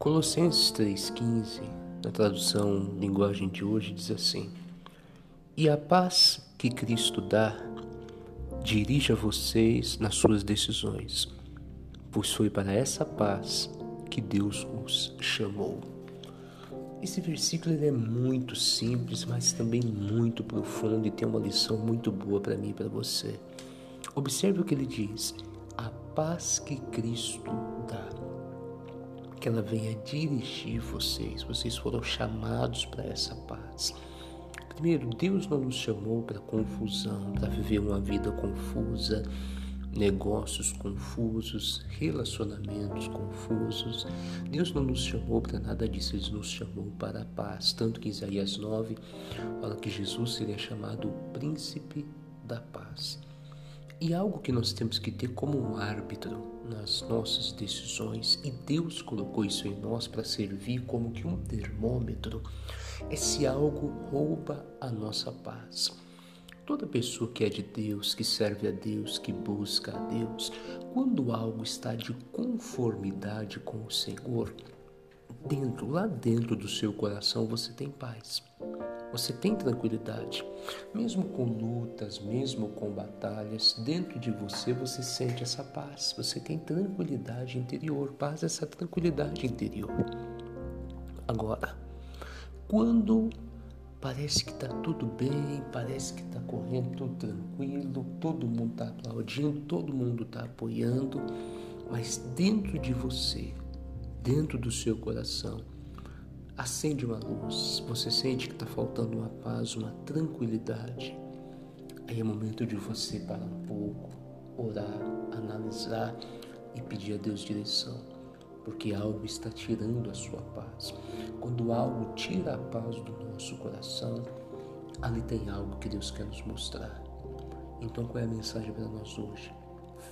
Colossenses 3,15, na tradução linguagem de hoje, diz assim: E a paz que Cristo dá dirija vocês nas suas decisões, pois foi para essa paz que Deus os chamou. Esse versículo é muito simples, mas também muito profundo e tem uma lição muito boa para mim e para você. Observe o que ele diz: a paz que Cristo dá que ela venha dirigir vocês. Vocês foram chamados para essa paz. Primeiro, Deus não nos chamou para confusão, para viver uma vida confusa, negócios confusos, relacionamentos confusos. Deus não nos chamou para nada disso, Ele nos chamou para a paz. Tanto que Isaías 9 fala que Jesus seria chamado o príncipe da paz. E algo que nós temos que ter como um árbitro nas nossas decisões, e Deus colocou isso em nós para servir como que um termômetro, é se algo rouba a nossa paz. Toda pessoa que é de Deus, que serve a Deus, que busca a Deus, quando algo está de conformidade com o Senhor, dentro, lá dentro do seu coração você tem paz. Você tem tranquilidade. Mesmo com lutas, mesmo com batalhas, dentro de você você sente essa paz. Você tem tranquilidade interior. Paz é essa tranquilidade interior. Agora, quando parece que está tudo bem, parece que está correndo tudo tranquilo, todo mundo está aplaudindo, todo mundo está apoiando, mas dentro de você, dentro do seu coração, acende uma luz, você sente que está faltando uma paz, uma tranquilidade. Aí é momento de você parar um pouco, orar, analisar e pedir a Deus direção, porque algo está tirando a sua paz. Quando algo tira a paz do nosso coração, ali tem algo que Deus quer nos mostrar. Então, qual é a mensagem para nós hoje?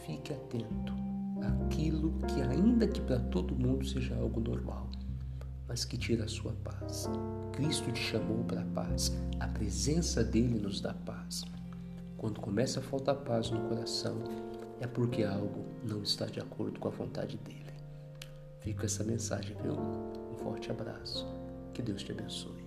Fique atento àquilo que, ainda que para todo mundo seja algo normal, mas que tira a sua paz. Cristo te chamou para a paz. A presença dele nos dá paz. Quando começa a faltar paz no coração, é porque algo não está de acordo com a vontade dele. Fica essa mensagem, viu? Um forte abraço. Que Deus te abençoe.